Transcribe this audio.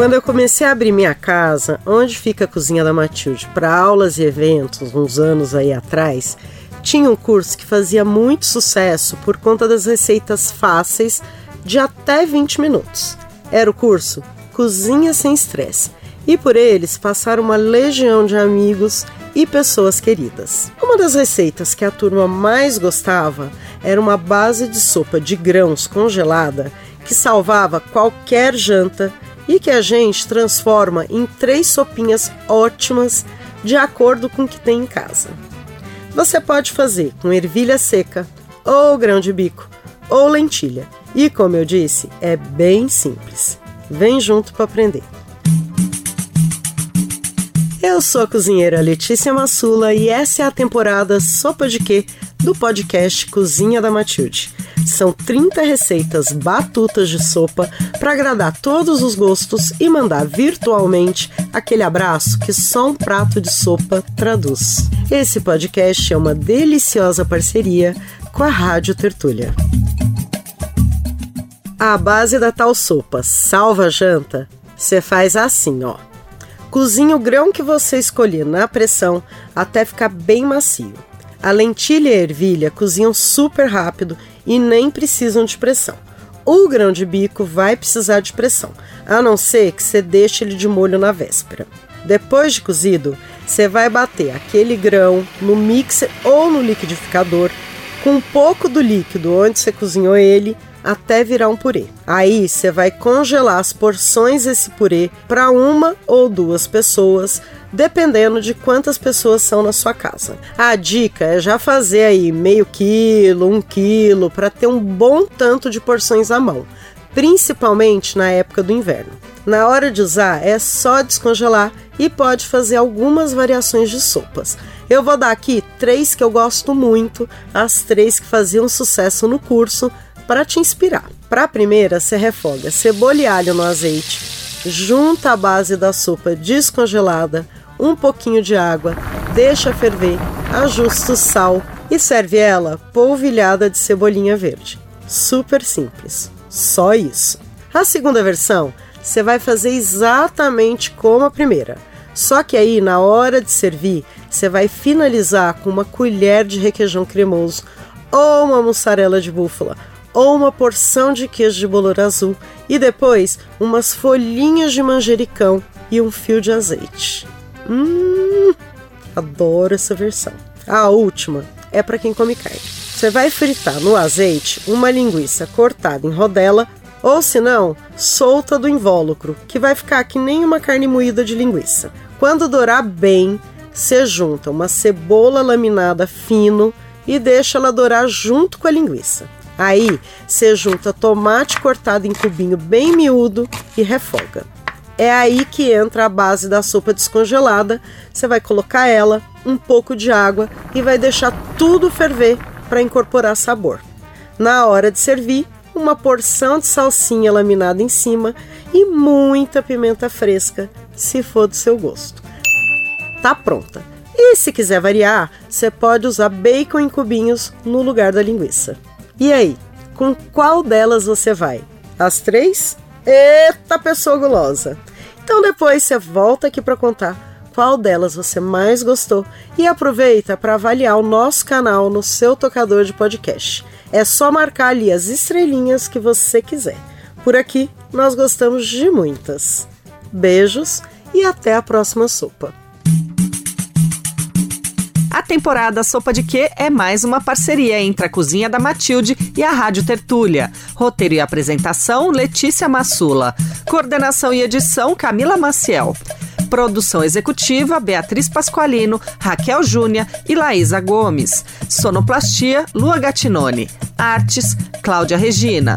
Quando eu comecei a abrir minha casa, onde fica a cozinha da Matilde, para aulas e eventos, uns anos aí atrás, tinha um curso que fazia muito sucesso por conta das receitas fáceis de até 20 minutos. Era o curso Cozinha Sem Estresse. E por eles passaram uma legião de amigos e pessoas queridas. Uma das receitas que a turma mais gostava era uma base de sopa de grãos congelada que salvava qualquer janta e que a gente transforma em três sopinhas ótimas de acordo com o que tem em casa. Você pode fazer com ervilha seca, ou grão de bico, ou lentilha. E como eu disse, é bem simples. Vem junto para aprender. Eu sou a cozinheira Letícia Massula e essa é a temporada Sopa de Quê do podcast Cozinha da Matilde. São 30 receitas batutas de sopa para agradar todos os gostos e mandar virtualmente aquele abraço que só um prato de sopa traduz. Esse podcast é uma deliciosa parceria com a Rádio Tertúlia. A base da tal sopa salva janta, você faz assim, ó. Cozinhe o grão que você escolher na pressão até ficar bem macio. A lentilha e a ervilha cozinham super rápido e nem precisam de pressão. O grão de bico vai precisar de pressão, a não ser que você deixe ele de molho na véspera. Depois de cozido, você vai bater aquele grão no mixer ou no liquidificador com um pouco do líquido onde você cozinhou ele até virar um purê. Aí você vai congelar as porções desse purê para uma ou duas pessoas, dependendo de quantas pessoas são na sua casa. A dica é já fazer aí meio quilo, um quilo, para ter um bom tanto de porções à mão, principalmente na época do inverno. Na hora de usar é só descongelar e pode fazer algumas variações de sopas. Eu vou dar aqui três que eu gosto muito, as três que faziam sucesso no curso para te inspirar. Para a primeira, você refoga cebola e alho no azeite, junta a base da sopa descongelada, um pouquinho de água, deixa ferver, ajusta o sal e serve ela polvilhada de cebolinha verde. Super simples, só isso. A segunda versão, você vai fazer exatamente como a primeira. Só que aí, na hora de servir, você vai finalizar com uma colher de requeijão cremoso ou uma mussarela de búfala ou uma porção de queijo de bolor azul e depois umas folhinhas de manjericão e um fio de azeite. Hum, adoro essa versão. A última é para quem come carne. Você vai fritar no azeite uma linguiça cortada em rodela ou se não, solta do invólucro, que vai ficar que nem uma carne moída de linguiça. Quando dourar bem, você junta uma cebola laminada fino e deixa ela dourar junto com a linguiça. Aí você junta tomate cortado em cubinho bem miúdo e refoga. É aí que entra a base da sopa descongelada. Você vai colocar ela, um pouco de água e vai deixar tudo ferver para incorporar sabor. Na hora de servir, uma porção de salsinha laminada em cima e muita pimenta fresca, se for do seu gosto. Tá pronta. E se quiser variar, você pode usar bacon em cubinhos no lugar da linguiça. E aí, com qual delas você vai? As três? Eita, pessoa gulosa! Então depois você volta aqui para contar qual delas você mais gostou e aproveita para avaliar o nosso canal no seu tocador de podcast. É só marcar ali as estrelinhas que você quiser. Por aqui nós gostamos de muitas. Beijos e até a próxima sopa. A temporada Sopa de Quê é mais uma parceria entre a Cozinha da Matilde e a Rádio Tertúlia. Roteiro e apresentação, Letícia Massula. Coordenação e edição, Camila Maciel. Produção executiva, Beatriz Pasqualino, Raquel Júnia e Laísa Gomes. Sonoplastia, Lua Gatinone. Artes, Cláudia Regina.